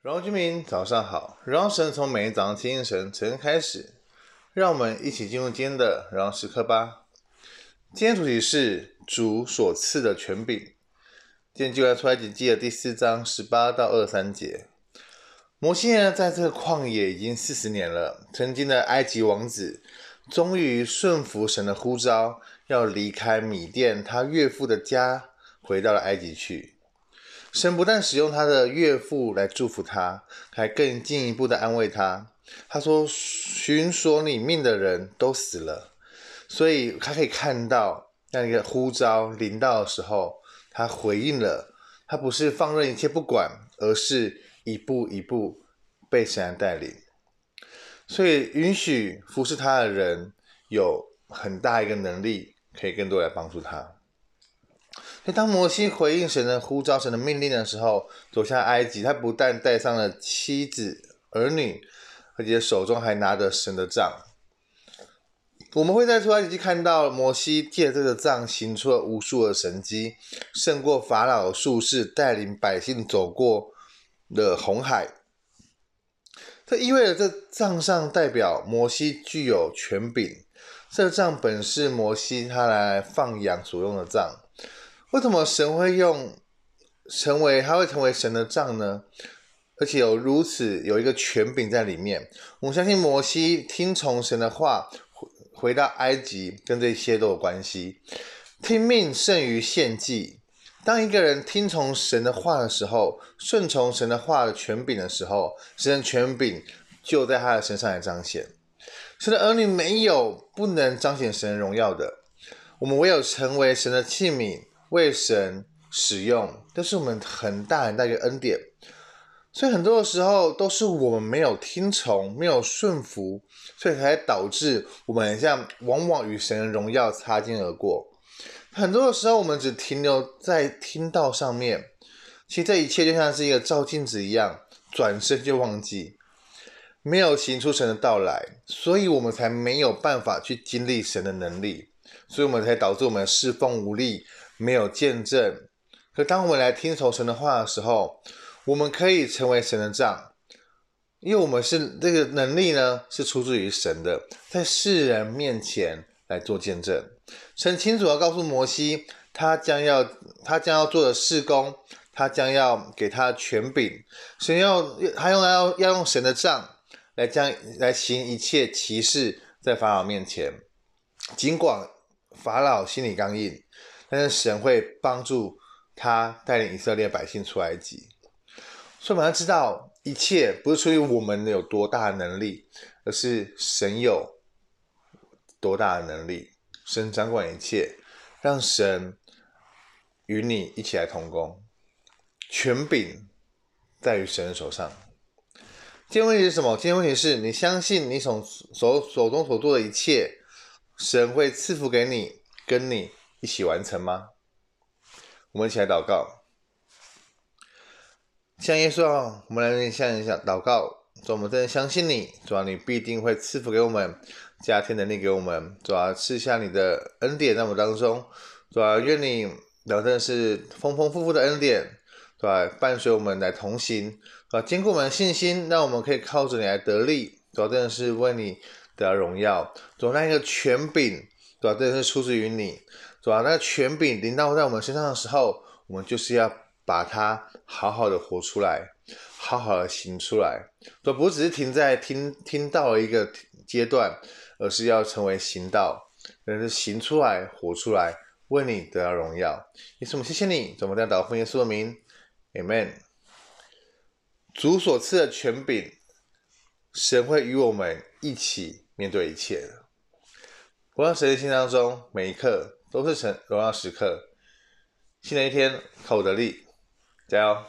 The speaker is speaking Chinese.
荣耀居民早上好，让神从每一早上亲近神晨晨开始，让我们一起进入今天的荣耀时刻吧。今天主题是主所赐的权柄。今天就来出埃及记的第四章十八到二十三节。摩西呢，在这个旷野已经四十年了，曾经的埃及王子终于顺服神的呼召，要离开米甸他岳父的家，回到了埃及去。神不但使用他的岳父来祝福他，还更进一步的安慰他。他说：“寻索你命的人都死了。”所以他可以看到那个呼召临到的时候，他回应了。他不是放任一切不管，而是一步一步被神带领。所以允许服侍他的人有很大一个能力，可以更多来帮助他。当摩西回应神的呼召、神的命令的时候，走下埃及，他不但带上了妻子、儿女，而且手中还拿着神的杖。我们会在出埃及记看到摩西借这个杖行出了无数的神迹，胜过法老的术士，带领百姓走过了红海。这意味着这杖上代表摩西具有权柄，这杖本是摩西他来放羊所用的杖。为什么神会用成为他会成为神的杖呢？而且有如此有一个权柄在里面。我相信摩西听从神的话，回回到埃及，跟这些都有关系。听命胜于献祭。当一个人听从神的话的时候，顺从神的话的权柄的时候，神的权柄就在他的身上来彰显。神的儿女没有不能彰显神荣耀的。我们唯有成为神的器皿。为神使用，这是我们很大很大一个恩典，所以很多的时候都是我们没有听从，没有顺服，所以才导致我们像往往与神的荣耀擦肩而过。很多的时候，我们只停留在听到上面，其实这一切就像是一个照镜子一样，转身就忘记，没有行出神的到来，所以我们才没有办法去经历神的能力，所以我们才导致我们侍奉无力。没有见证，可当我们来听从神的话的时候，我们可以成为神的杖，因为我们是这个能力呢，是出自于神的，在世人面前来做见证。神清楚地告诉摩西，他将要他将要做的事工，他将要给他权柄，神要他用要要用神的杖来将来行一切奇事在法老面前，尽管法老心里刚硬。但是神会帮助他带领以色列百姓出埃及，所以我们要知道，一切不是出于我们有多大的能力，而是神有多大的能力。神掌管一切，让神与你一起来同工，权柄在于神的手上。今天问题是什么？今天问题是你相信你所手手中所做的一切，神会赐福给你，跟你。一起完成吗？我们一起来祷告。像耶稣啊，我们来向一下祷告。主，我们真的相信你，主啊，你必定会赐福给我们，加添能力给我们。主啊，赐下你的恩典在我们当中。主啊，愿你真的是丰丰富富的恩典，对吧？伴随我们来同行，啊？坚固我们的信心，让我们可以靠着你来得力。主啊，真的是为你得到荣耀。主啊，那一个权柄，对吧？这是出自于你。主啊，那权柄临到在我们身上的时候，我们就是要把它好好的活出来，好好的行出来。主不只是停在听听到了一个阶段，而是要成为行道，而是行出来、活出来，为你得到荣耀。耶稣，我们谢谢你，怎么这样祷告奉耶稣的名，Amen。主所赐的权柄，神会与我们一起面对一切。活在谁的心当中，每一刻。都是成荣耀时刻，新的一天靠我的力，加油！